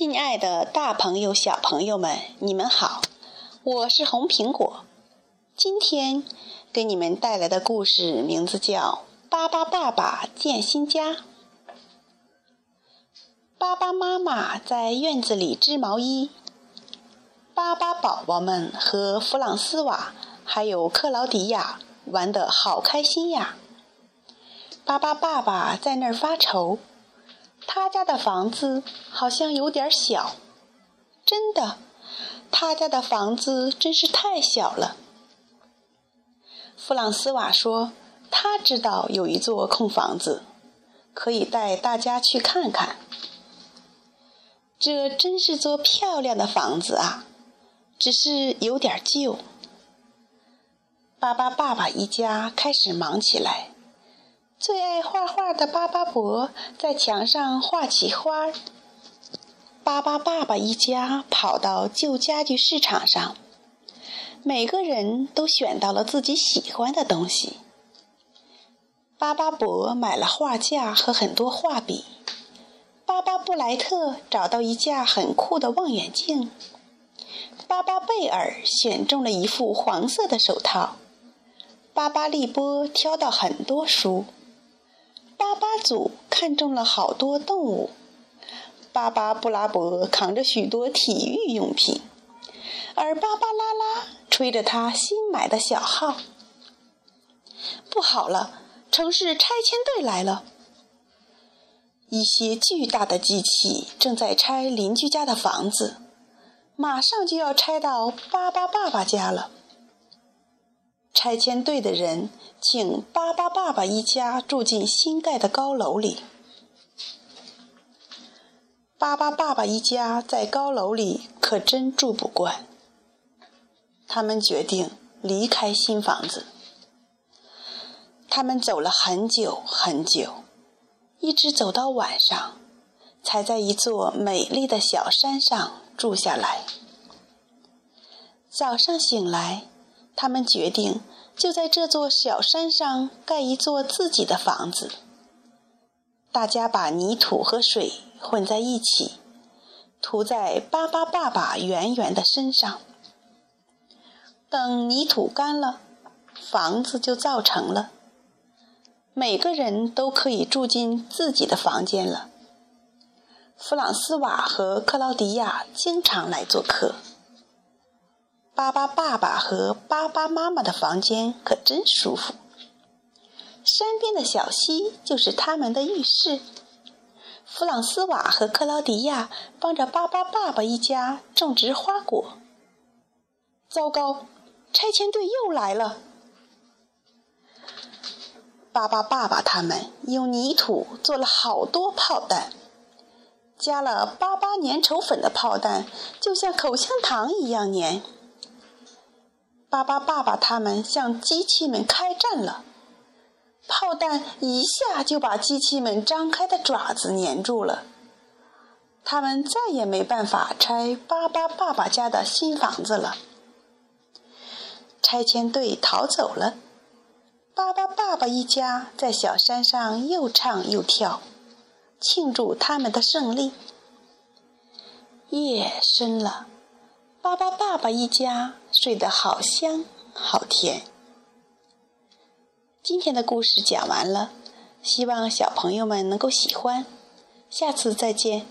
亲爱的大朋友、小朋友们，你们好，我是红苹果。今天给你们带来的故事名字叫《巴巴爸爸建新家》。巴巴妈妈在院子里织毛衣，巴巴宝宝们和弗朗斯瓦还有克劳迪亚玩得好开心呀。巴巴爸爸在那儿发愁。他家的房子好像有点小，真的，他家的房子真是太小了。弗朗斯瓦说：“他知道有一座空房子，可以带大家去看看。这真是座漂亮的房子啊，只是有点旧。”巴巴爸爸一家开始忙起来。最爱画画的巴巴伯在墙上画起花。巴巴爸爸一家跑到旧家具市场上，每个人都选到了自己喜欢的东西。巴巴伯买了画架和很多画笔，巴巴布莱特找到一架很酷的望远镜，巴巴贝尔选中了一副黄色的手套，巴巴利波挑到很多书。巴巴祖看中了好多动物，巴巴布拉伯扛着许多体育用品，而巴巴拉拉吹着他新买的小号。不好了，城市拆迁队来了！一些巨大的机器正在拆邻居家的房子，马上就要拆到巴巴爸爸家了。拆迁队的人请巴巴爸爸一家住进新盖的高楼里。巴巴爸爸一家在高楼里可真住不惯，他们决定离开新房子。他们走了很久很久，一直走到晚上，才在一座美丽的小山上住下来。早上醒来。他们决定就在这座小山上盖一座自己的房子。大家把泥土和水混在一起，涂在巴巴爸爸圆圆的身上。等泥土干了，房子就造成了。每个人都可以住进自己的房间了。弗朗斯瓦和克劳迪亚经常来做客。巴巴爸爸和巴巴妈妈的房间可真舒服。山边的小溪就是他们的浴室。弗朗斯瓦和克劳迪亚帮着巴巴爸爸一家种植花果。糟糕，拆迁队又来了！巴巴爸爸他们用泥土做了好多炮弹，加了巴巴粘稠粉的炮弹就像口香糖一样粘。巴巴爸爸他们向机器们开战了，炮弹一下就把机器们张开的爪子粘住了。他们再也没办法拆巴巴爸爸家的新房子了。拆迁队逃走了，巴巴爸爸一家在小山上又唱又跳，庆祝他们的胜利。夜深了。巴巴爸爸一家睡得好香好甜。今天的故事讲完了，希望小朋友们能够喜欢，下次再见。